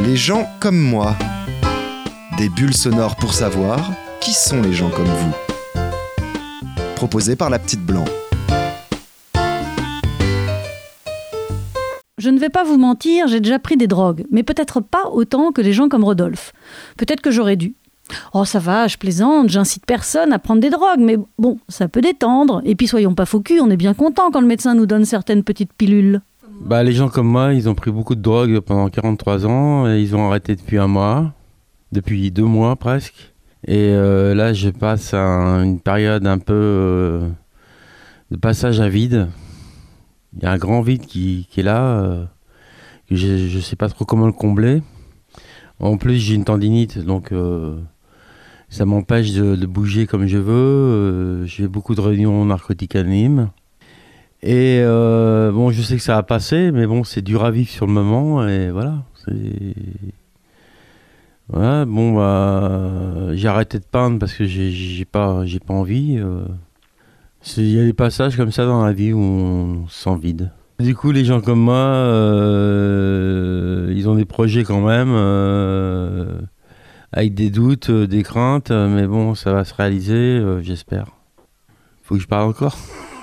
Les gens comme moi. Des bulles sonores pour savoir qui sont les gens comme vous. Proposé par la petite blanc. Je ne vais pas vous mentir, j'ai déjà pris des drogues, mais peut-être pas autant que les gens comme Rodolphe. Peut-être que j'aurais dû. Oh, ça va, je plaisante, j'incite personne à prendre des drogues, mais bon, ça peut détendre. Et puis soyons pas faux on est bien content quand le médecin nous donne certaines petites pilules. Bah, les gens comme moi, ils ont pris beaucoup de drogue pendant 43 ans et ils ont arrêté depuis un mois, depuis deux mois presque. Et euh, là, je passe à une période un peu euh, de passage à vide. Il y a un grand vide qui, qui est là. euh, que je ne sais pas trop comment le combler. En plus, j'ai une tendinite, donc ça m'empêche de, bouger comme je veux. J'ai beaucoup de réunions narcotiques anonymes. Et euh, bon, je sais que ça va passer, mais bon, c'est dur à vivre sur le moment, et voilà. Ouais, bon, bah, j'ai arrêté de peindre parce que j'ai pas, pas envie. euh. Il y a des passages comme ça dans la vie où on se sent vide. Du coup, les gens comme moi, euh, ils ont des projets quand même, avec des doutes, des craintes, mais bon, ça va se réaliser, j'espère. Faut que je parle encore